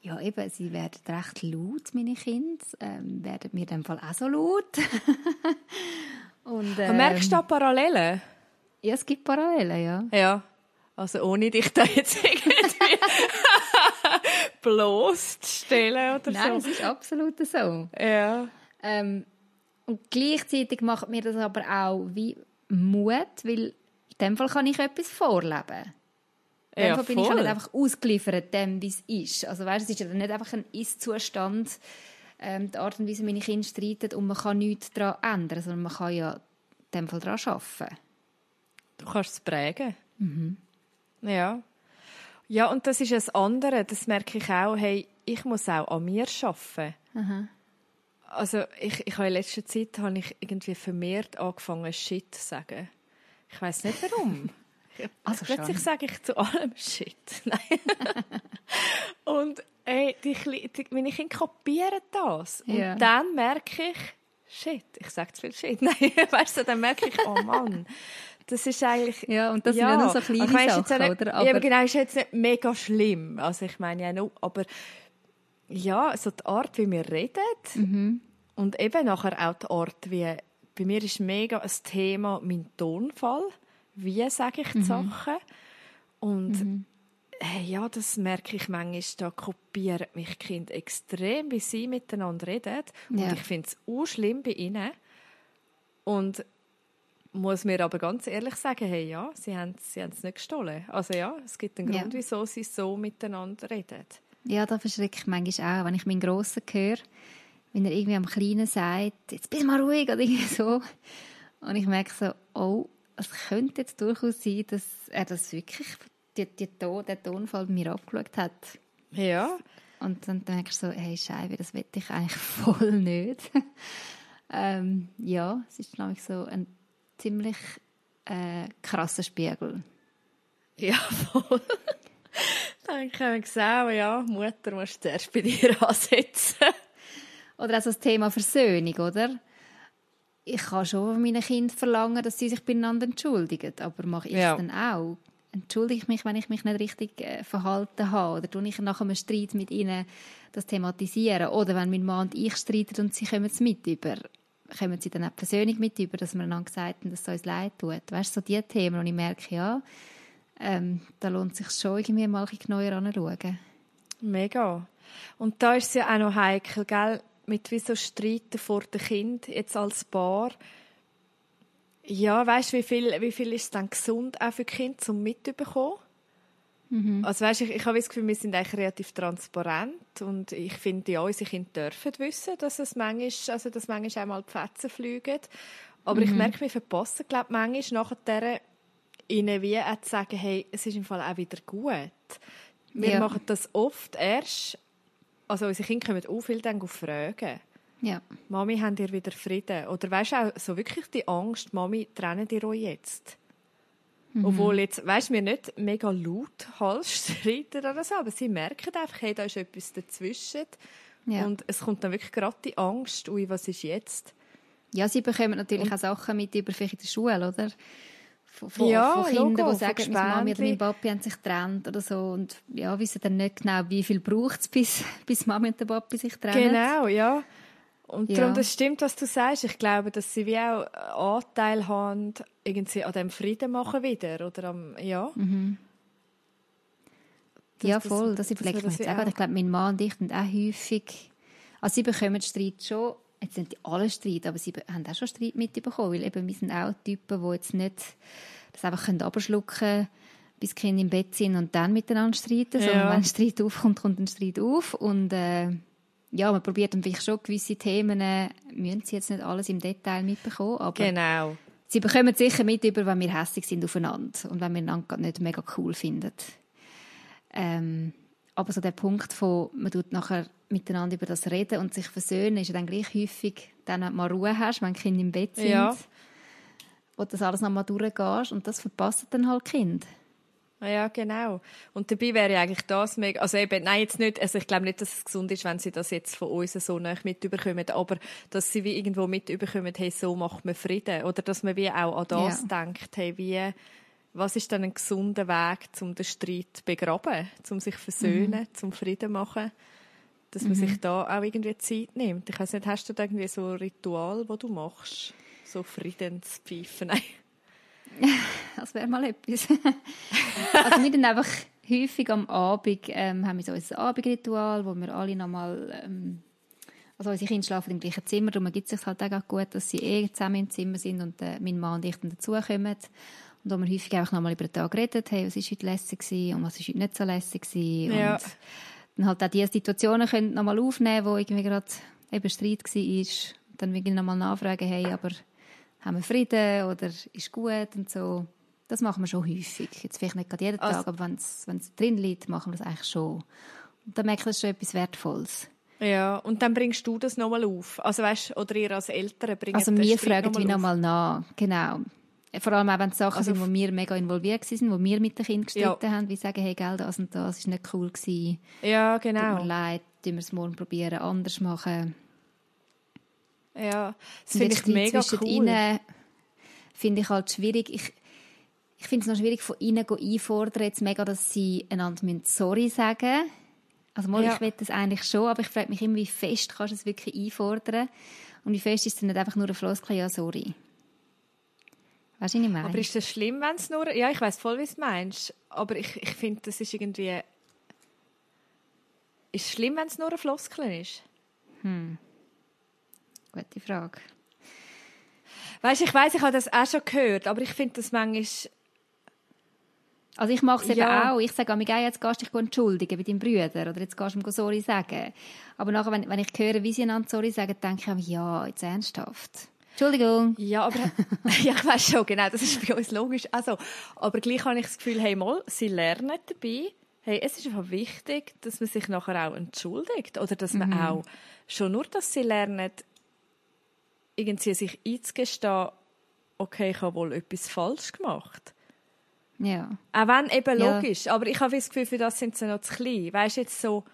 ja eben, sie werden recht laut, meine Kinder. Ähm, werden mir in dem Fall auch so laut. Und, ähm, Und merkst du da Parallelen? Ja, es gibt Parallelen, ja. Ja. Also ohne dich da jetzt irgendwie bloßzustellen oder Nein, so. ist absolut so. Ja. Ähm, und gleichzeitig macht mir das aber auch wie Mut, weil in dem Fall kann ich etwas vorleben. In dem Ja, Fall bin ich ja voll. nicht einfach ausgeliefert dem, wie es ist. Also weißt, es ist ja nicht einfach ein Ist-Zustand, ähm, die Art und Weise, wie meine Kinder streiten und man kann nichts daran ändern, sondern man kann ja in dem Fall daran arbeiten. Du kannst es prägen. Ja. Ja, und das ist das andere, das merke ich auch, hey, ich muss auch an mir arbeiten. Also ich, ich habe in letzter Zeit habe ich irgendwie vermehrt angefangen, Shit zu sagen. Ich weiß nicht warum. Also Plötzlich schon. sage ich zu allem Shit. Nein. und ey, die, die, meine Kinder kopieren das. Und Ja. dann merke ich, Shit, ich sage zu viel Shit. Nein, weißt du, dann merke ich, oh Mann. Das ist eigentlich... Ja, und das sind ja nur so kleine ich meine, jetzt Sachen, nicht, oder? Ja, aber Aber- genau, ist jetzt nicht mega schlimm. Also ich meine ja nur, aber ja, so die Art, wie wir reden Mhm. und eben nachher auch die Art, wie bei mir ist mega ein Thema mein Tonfall. Wie sage Mhm. ich die Sachen? Und hey, ja, das merke ich manchmal, da kopieren mich Kinder extrem, wie sie miteinander reden. Und Ja. ich finde es auch schlimm bei ihnen. Und muss mir aber ganz ehrlich sagen, hey, ja, sie haben sie haben es nicht gestohlen. Also ja, es gibt einen Ja. Grund, wieso sie so miteinander reden. Ja, da verschrecke ich manchmal auch, wenn ich meinen Grossen höre, wenn er irgendwie am Kleinen sagt, jetzt bist du mal ruhig oder irgendwie so. Und ich merke so, oh, es könnte jetzt durchaus sein, dass er das wirklich, die, die Ton, den Tonfall bei mir abgeschaut hat. Ja. Und dann merkst du so, hey Scheibe, das will ich eigentlich voll nicht. ähm, ja, es ist nämlich so ein ziemlich äh, krasser Spiegel. Ja, voll. Dann können wir sehen, ja, Mutter musst du zuerst bei dir ansetzen. Oder auch so das Thema Versöhnung, oder? Ich kann schon von meinen Kindern verlangen, dass sie sich beieinander entschuldigen, aber mache ich ja. es dann auch? Entschuldige ich mich, wenn ich mich nicht richtig äh, verhalten habe? Oder tue ich nach einem Streit mit ihnen das thematisieren? Oder wenn mein Mann und ich streiten und sie kommen es mit über, kommen sie dann auch persönlich mit über, dass wir einander gesagt haben, dass es uns leid tut? Weißt du, so die Themen, und ich merke, ja, ähm, da lohnt es sich schon, irgendwie mal ein bisschen neuer anzuschauen. Mega. Und da ist es ja auch noch heikel, gell? mit wie so Streiten vor dem Kind, jetzt als Paar. Ja, weißt du, wie viel, wie viel ist es dann gesund auch für Kind zum mitzubekommen? Mhm. Also weißt, ich, ich habe das Gefühl, wir sind eigentlich relativ transparent und ich finde, ja, unsere Kinder dürfen wissen, dass es manchmal, also dass manchmal einmal die Fetzen fliegen. Aber mhm. ich merke, wir verpassen, glaube ich, manchmal nachher ihnen wie auch zu sagen, hey, es ist im Fall auch wieder gut. Wir ja. machen das oft erst, also unsere Kinder kommen auch viel dann fragen. Ja. Mami, habt ihr wieder Frieden? Oder weißt du auch so wirklich die Angst, Mami, trennen ihr euch jetzt? Mhm. Obwohl jetzt, weißt du, wir nicht mega laut Hals oder so, aber sie merken einfach, hey, da ist etwas dazwischen. Ja. Und es kommt dann wirklich gerade die Angst, ui, was ist jetzt? Ja, sie bekommen natürlich Und, auch Sachen mit über vielleicht in der Schule, oder? Von, von, ja, von Kindern, die sagen, meine Mami oder mein Papi haben sich getrennt oder so und ja, wissen dann nicht genau, wie viel braucht es, bis, bis Mami und der Papi sich trennen. Genau, ja. Und ja. darum, das stimmt, was du sagst. Ich glaube, dass sie wie auch Anteil haben, irgendwie an dem Frieden machen wieder, oder am, ja. Mhm. Das, ja, voll, das, das überlegt man jetzt auch. Ich glaube, mein Mann und ich sind auch häufig, also sie bekommen Streit schon, jetzt sind die alle Streit, aber sie haben auch schon Streit mitbekommen, weil eben wir sind auch Typen, die jetzt nicht das einfach abschlucken können, bis die Kinder im Bett sind und dann miteinander streiten, ja. sondern wenn ein Streit aufkommt, kommt ein Streit auf und äh, ja, man probiert dann vielleicht schon gewisse Themen, äh, müssen sie jetzt nicht alles im Detail mitbekommen, aber genau. sie bekommen sicher mit über, wenn wir hässlich sind aufeinander und wenn wir einander nicht mega cool finden. Ähm, aber so der Punkt von, man tut nachher miteinander über das reden und sich versöhnen, ist ja dann gleich häufig, dann, wenn du mal Ruhe hast, wenn die Kinder im Bett sind, ja. wo das alles nochmal durchgehst und das verpassen dann halt Kind. Ja, genau. Und dabei wäre eigentlich das mega, also eben, nein, jetzt nicht, also ich glaube nicht, dass es gesund ist, wenn sie das jetzt von uns so nicht mitbekommen, aber dass sie wie irgendwo mitbekommen, hey, so macht man Frieden. Oder dass man wie auch an das ja. denkt, hey, wie, was ist dann ein gesunder Weg, um den Streit zu begraben, um sich versöhnen, mhm. zum Frieden machen, dass man mhm. sich da auch irgendwie Zeit nimmt. Ich weiß nicht, hast du da irgendwie so ein Ritual, wo du machst? So Friedenspfeifen? Nein. das wäre mal etwas. also wir dann einfach häufig am Abend ähm, haben wir so ein Abendritual, wo wir alle nochmal, ähm, also unsere Kinder schlafen im gleichen Zimmer, darum gibt es sich halt auch gut, dass sie eh zusammen im Zimmer sind und äh, mein Mann und ich dann dazukommen. Und wo wir häufig einfach nochmal über den Tag reden, hey, was war heute lässig gewesen und was war heute nicht so lässig gewesen. Ja. Und dann halt auch diese Situationen können nochmal aufnehmen, wo irgendwie gerade eben Streit war. Und dann wirklich nochmal nachfragen, hey, aber haben wir Frieden oder ist gut und so. Das machen wir schon häufig. Jetzt vielleicht nicht gerade jeden also, Tag, aber wenn es drin liegt, machen wir das eigentlich schon. Und dann merke ich, das ist schon etwas Wertvolles. Ja, und dann bringst du das nochmal auf. Also weißt, oder ihr als Eltern bringt Also wir fragen wie nochmal nach, genau. Vor allem auch, wenn es Sachen also, sind, wo wir mega involviert sind, wo wir mit den Kindern gestritten ja. haben, wie sagen, hey, gell, das und das ist nicht cool gewesen. Ja, genau. Tut mir leid, tun wir es morgen probieren, anders machen. Ja, das finde ich mega cool. Finde ich halt schwierig. Ich, ich finde es noch schwierig, von ihnen einfordern, jetzt mega, dass sie einander sorry sagen müssen. Also mal, ja. ich will das eigentlich schon, aber ich frage mich immer, wie fest kannst du es wirklich einfordern? Und wie fest ist es nicht einfach nur ein Floskel, ja, sorry. Weißt du, was ich meine? Aber ist das schlimm, wenn es nur... Ja, ich weiß voll, wie du es meinst. Aber ich, ich finde, das ist irgendwie... Ist es schlimm, wenn es nur ein Floskel ist? Hm. Gute Frage. Weißt, ich weiß, ich habe das auch schon gehört, aber ich finde das manchmal also ich mache es eben ja. auch. Ich sage mir, jetzt gehst du dich entschuldigen bei deinem Bruder oder jetzt gehst du ihm sorry sagen. Aber nachher, wenn, wenn ich höre, wie sie einander sorry sagen, denke ich mir, ja, jetzt ernsthaft. Entschuldigung. Ja, aber ja, ich weiß schon, genau, das ist bei uns logisch. Also, aber gleich habe ich das Gefühl, hey, mal, sie lernen dabei. Hey, es ist einfach wichtig, dass man sich nachher auch entschuldigt. Oder dass man auch, schon nur, dass sie lernen, irgendwie sich einzugestehen, okay, ich habe wohl etwas falsch gemacht. Ja. Auch wenn eben Ja. logisch, aber ich habe das Gefühl, für das sind sie noch zu klein. Weißt du, jetzt so,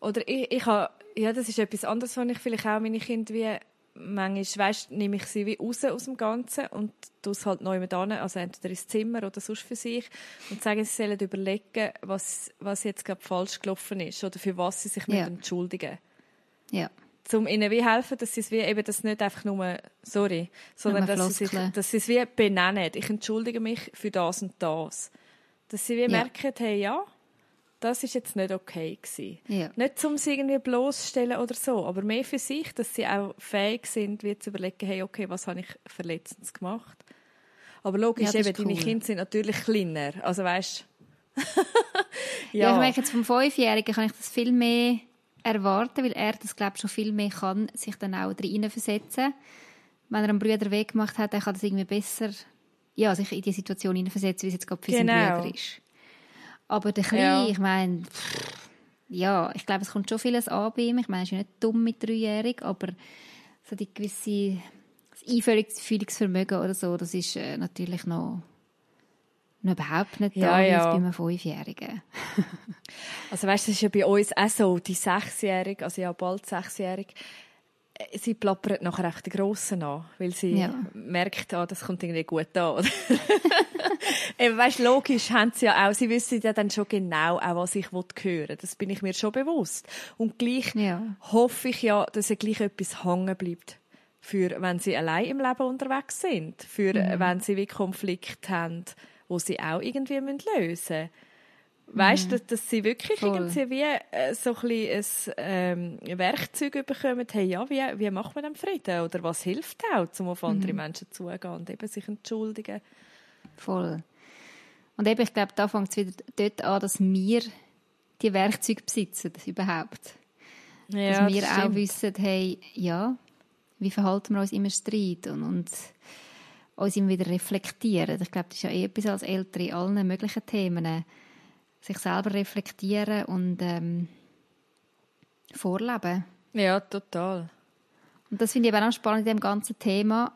oder ich, ich habe, ja, das ist etwas anderes, was ich vielleicht auch meine Kinder wie, manchmal, weißt, nehme ich sie wie raus aus dem Ganzen und tue es halt neu mit an, also entweder ins Zimmer oder sonst für sich und sage, sie sollen überlegen, was, was jetzt gerade falsch gelaufen ist oder für was sie sich mit entschuldigen. Ja. Um ihnen wie helfen, dass sie es wie eben das nicht einfach nur, sorry, sondern Nur dass sie, sich, dass sie es wie benennen. Ich entschuldige mich für das und das. Dass sie wie Ja. merken, hey, ja, das ist jetzt nicht okay gewesen. Ja. Nicht, um sie irgendwie bloßstellen oder so, aber mehr für sich, dass sie auch fähig sind, wie zu überlegen, hey, okay, was habe ich verletzend gemacht? Aber logisch, Ja, eben, ist deine cool. Kinder sind natürlich kleiner. Also weißt Ja. ich merke jetzt vom Fünfjährigen kann ich das viel mehr erwarten, weil er das glaube schon viel mehr kann, sich dann auch reinversetzen. Wenn er einen Bruder weggemacht hat, dann kann das irgendwie besser ja, sich in die Situation hineinversetzen, wie es jetzt gerade für Genau. seinen Bruder ist. Aber der Kleine, Ja. ich meine, ja, ich glaube, es kommt schon vieles an bei ihm. Ich meine, er ist ja nicht dumm mit dreijährig, aber so die gewisse das Einfühlungsvermögen oder so, das ist äh, natürlich noch, noch überhaupt nicht Ja, da, ja. jetzt bei einem Fünfjährigen. Also weißt, das ist ja bei uns auch so, die Sechsjährige, also ja bald Sechsjährige, äh, sie plappert nachher echt die Grossen an, weil sie Ja. merkt, ah, das kommt irgendwie gut an. Eben, weißt, logisch haben sie ja auch, sie wissen ja dann schon genau, auch was ich hören. Das bin ich mir schon bewusst. Und gleich Ja. hoffe ich ja, dass ja gleich etwas hängen bleibt. Für, wenn sie allein im Leben unterwegs sind. Für, Mhm. wenn sie wie Konflikt haben, wo sie auch irgendwie müssen lösen müssen. Weißt du, dass, dass sie wirklich Mhm. Voll. irgendwie wie äh, so ein, bisschen ein ähm, Werkzeug bekommen, hey, ja, wie, wie macht man den Frieden? Oder was hilft auch, um auf Mhm. andere Menschen zuzugehen und eben sich entschuldigen? Voll. Und eben, ich glaube, da fängt es wieder dort an, dass wir die Werkzeuge besitzen, überhaupt. Ja, dass wir das auch wissen, hey, ja, wie verhalten wir uns im Streit und, und uns immer wieder reflektieren. Ich glaube, das ist ja eh etwas als Eltern in allen möglichen Themen. Sich selber reflektieren und ähm, vorleben. Ja, total. Und das finde ich eben auch spannend in dem ganzen Thema.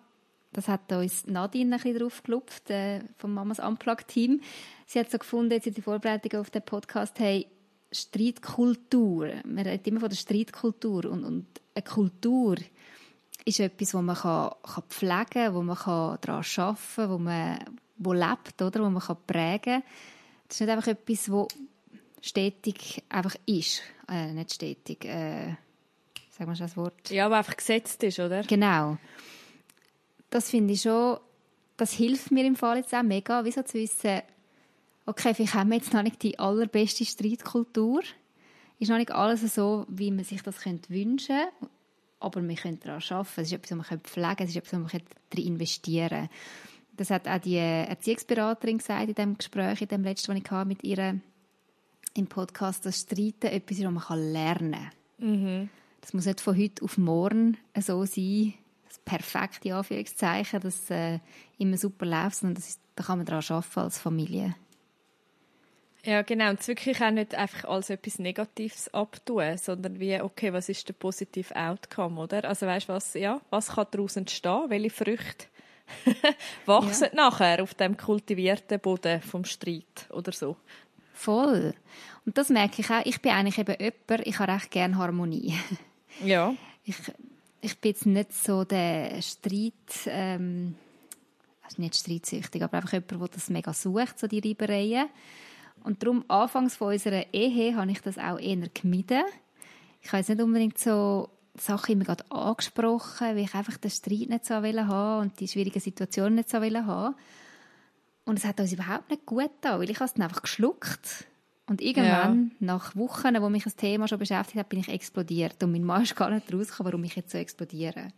Das hat uns Nadine ein bisschen drauf gelupft, äh, vom Mamas Unplugged-Team. Sie hat so gefunden, jetzt in der Vorbereitung auf den Podcast, hey, Streitkultur. Man redet immer von der Streitkultur. Und, und eine Kultur ist etwas, wo man kann, kann pflegen kann, wo man kann daran arbeiten kann, wo man wo lebt, oder? wo man kann prägen kann. Das ist nicht einfach etwas, wo stetig einfach ist. Äh, nicht stetig. Äh, sagen wir schon das Wort? Ja, aber einfach gesetzt ist, oder? Genau. Das finde ich schon, das hilft mir im Fall jetzt auch mega, wieso zu wissen, okay, vielleicht haben wir jetzt noch nicht die allerbeste Streitkultur. Ist noch nicht alles so, wie man sich das könnte wünschen könnte. Aber wir können daran arbeiten. Es ist etwas, was man pflegen kann. Es ist etwas, wo man darin investieren kann. Das hat auch die Erziehungsberaterin gesagt in dem Gespräch, in dem letzten, das ich hatte mit ihr im Podcast, dass Streiten etwas ist, was man lernen kann. Das muss nicht von heute auf morgen so sein, das perfekte Anführungszeichen, das äh, immer super läuft, sondern das ist, da kann man daran arbeiten als Familie. Ja, genau. Und es wirklich auch nicht einfach als etwas Negatives abtun, sondern wie, okay, was ist der positive Outcome, oder? Also weißt was, ja, was kann daraus entstehen? Welche Früchte wachsen nachher auf dem kultivierten Boden vom Streit oder so? Voll. Und das merke ich auch. Ich bin eigentlich eben jemand, ich habe recht gerne Harmonie. Ja. Ich, ich bin jetzt nicht so der Streit, ähm, also nicht streitsüchtig, aber einfach jemand, der das mega sucht, so die Reibereien. Und darum, anfangs von unserer Ehe, habe ich das auch eher gemieden. Ich habe jetzt nicht unbedingt so Sachen immer gerade angesprochen, weil ich einfach den Streit nicht so haben und die schwierigen Situationen nicht so haben. Und es hat uns überhaupt nicht gut getan, weil ich habe es dann einfach geschluckt. Und irgendwann, nach Wochen, wo mich das Thema schon beschäftigt hat, bin ich explodiert. Und mein Mann ist gar nicht rausgekommen, warum ich jetzt so explodiere.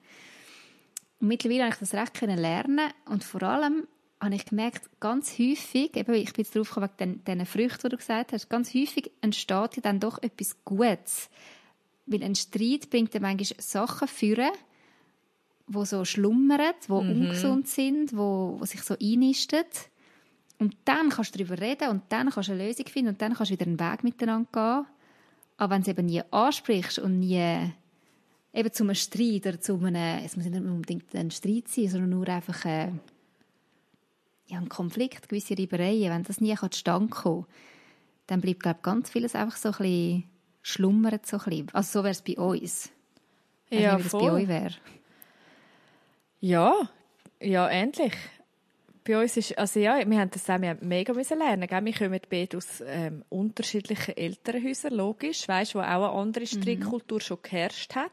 Und mittlerweile habe ich das recht können lernen und vor allem habe ich gemerkt, ganz häufig, eben, ich bin jetzt drauf gekommen wegen diesen Früchten, die du gesagt hast, ganz häufig entsteht ja dann doch etwas Gutes. Weil ein Streit bringt ja manchmal Sachen führen, wo so schlummern, wo mhm. ungesund sind, wo, wo sich so einnisten. Und dann kannst du darüber reden und dann kannst du eine Lösung finden und dann kannst du wieder einen Weg miteinander gehen. Aber wenn du es eben nie ansprichst und nie eben zu einem Streit oder zu einem, es muss nicht unbedingt ein Streit sein, sondern nur einfach äh, ja, ein Konflikt, gewisse Reibereien, wenn das nie zustande kommt, dann bleibt, glaube ich, ganz vieles einfach so ein bisschen schlummert. So ein bisschen. Also so wäre es bei uns. Ich ja, nicht, wie das bei euch wäre. Ja, ja, ähnlich. Bei uns ist, also ja, wir haben das auch, wir haben mega müssen lernen, gell? Wir kommen beide aus ähm, unterschiedlichen Elternhäusern, logisch, weißt, wo auch eine andere. Strickkultur mhm. schon geherrscht hat.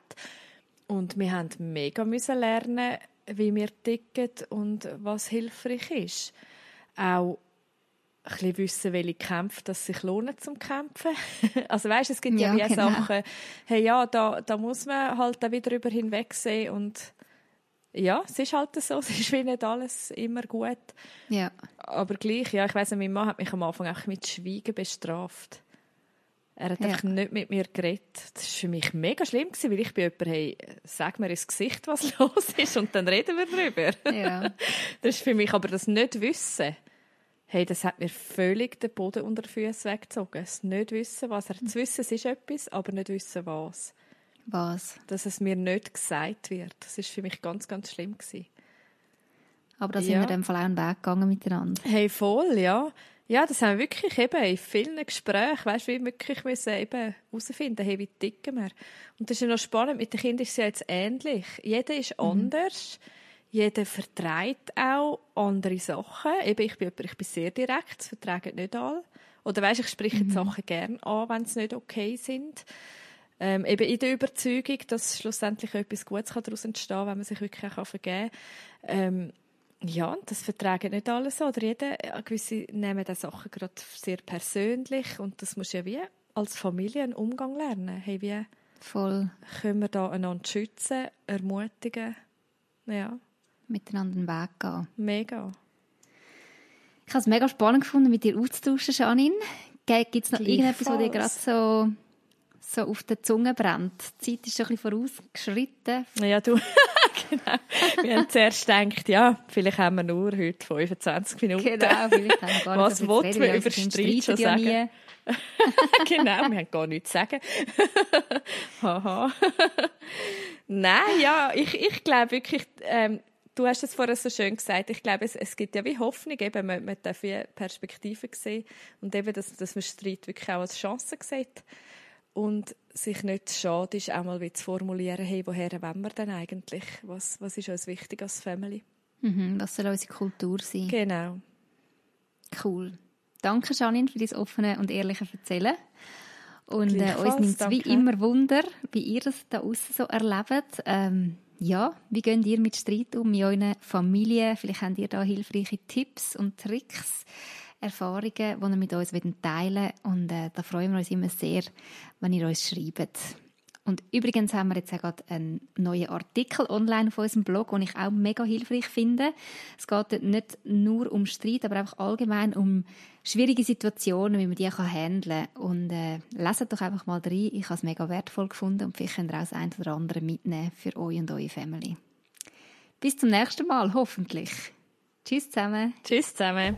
Und wir haben mega müssen lernen, wie wir ticken und was hilfreich ist. Auch ein bisschen wissen, welche Kämpfe das sich lohnen zum Kämpfen. also weißt, es gibt ja, ja wie genau. Sachen, hey ja, da, da muss man halt auch wieder drüber hinwegsehen und ja, es ist halt so, es ist wie nicht alles immer gut. Ja. Aber gleich, ja, ich weiss, mein Mann hat mich am Anfang auch mit Schweigen bestraft. Er hat ja. nicht mit mir geredet. Das war für mich mega schlimm, gewesen, weil ich bei jemandem, hey, sag mir ins Gesicht, was los ist und dann reden wir darüber. Ja. Das ist für mich aber das Nicht-Wissen. Hey, das hat mir völlig den Boden unter den Füßen weggezogen. Das Nicht-Wissen, was. Er zu wissen, es ist etwas, aber nicht wissen, was. Was? Dass es mir nicht gesagt wird. Das ist für mich ganz, ganz schlimm gewesen. Aber da sind ja. wir dem Fall auch einen Weg gegangen miteinander. Hey, voll, ja. Ja, das haben wir wirklich eben in vielen Gesprächen, weißt, wir wirklich müssen eben herausfinden, hey, wie ticken wir. Und das ist ja noch spannend, mit den Kindern ist es ja jetzt ähnlich. Jeder ist mhm. anders, jeder vertreibt auch andere Sachen. Eben, ich bin, ich bin sehr direkt, das vertragen nicht alle. Oder weißt, ich spreche mhm. Sachen gerne an, wenn sie nicht okay sind. Ähm, eben in der Überzeugung, dass schlussendlich etwas Gutes daraus entstehen kann, wenn man sich wirklich auch vergeben kann. Ähm, ja, das vertragen nicht alle so. Oder jeder, gewisse nehmen diese Sachen gerade sehr persönlich und das muss ja wie als Familie einen Umgang lernen. Hey, wie Voll. können wir da einander schützen, ermutigen, ja. Miteinander den Weg gehen. Mega. Ich habe es mega spannend gefunden, mit dir auszutauschen, Janine. Gibt es noch irgendetwas, was dir gerade so so auf der Zunge brennt. Die Zeit ist schon ein bisschen vorausgeschritten. Ja, du. genau. Wir haben zuerst gedacht, ja, vielleicht haben wir nur heute 25 Minuten. Genau, vielleicht haben wir gar nicht Was wollen wir über Streit schon sagen? Ja genau, wir haben gar nichts zu sagen. Haha. Nein, ja, ich, ich glaube wirklich, ähm, du hast es vorher so schön gesagt, ich glaube, es, es gibt ja wie Hoffnung, eben, man, man darf wie Perspektiven sehen und eben, dass, dass man Streit wirklich auch als Chance sieht und sich nicht schade ist, auch mal zu formulieren, hey, woher wollen wir denn eigentlich? Was, was ist uns wichtig als Family? Mhm, was soll unsere Kultur sein? Genau. Cool. Danke, Janine, für dein offene und ehrliche Erzählen. Und äh, uns nimmt es wie immer Wunder, wie ihr das da außen so erlebt. Ähm, ja, wie geht ihr mit Streit um in euren Familien? Vielleicht habt ihr da hilfreiche Tipps und Tricks. Erfahrungen, die ihr mit uns teilen wollt. Und äh, da freuen wir uns immer sehr, wenn ihr uns schreibt. Und übrigens haben wir jetzt auch gerade einen neuen Artikel online auf unserem Blog, den ich auch mega hilfreich finde. Es geht nicht nur um Streit, aber einfach allgemein um schwierige Situationen, wie man die handeln kann. Und äh, leset doch einfach mal rein. Ich habe es mega wertvoll gefunden und vielleicht könnt ihr auch das eine oder andere mitnehmen für euch und eure Family. Bis zum nächsten Mal, hoffentlich. Tschüss zusammen. Tschüss zusammen.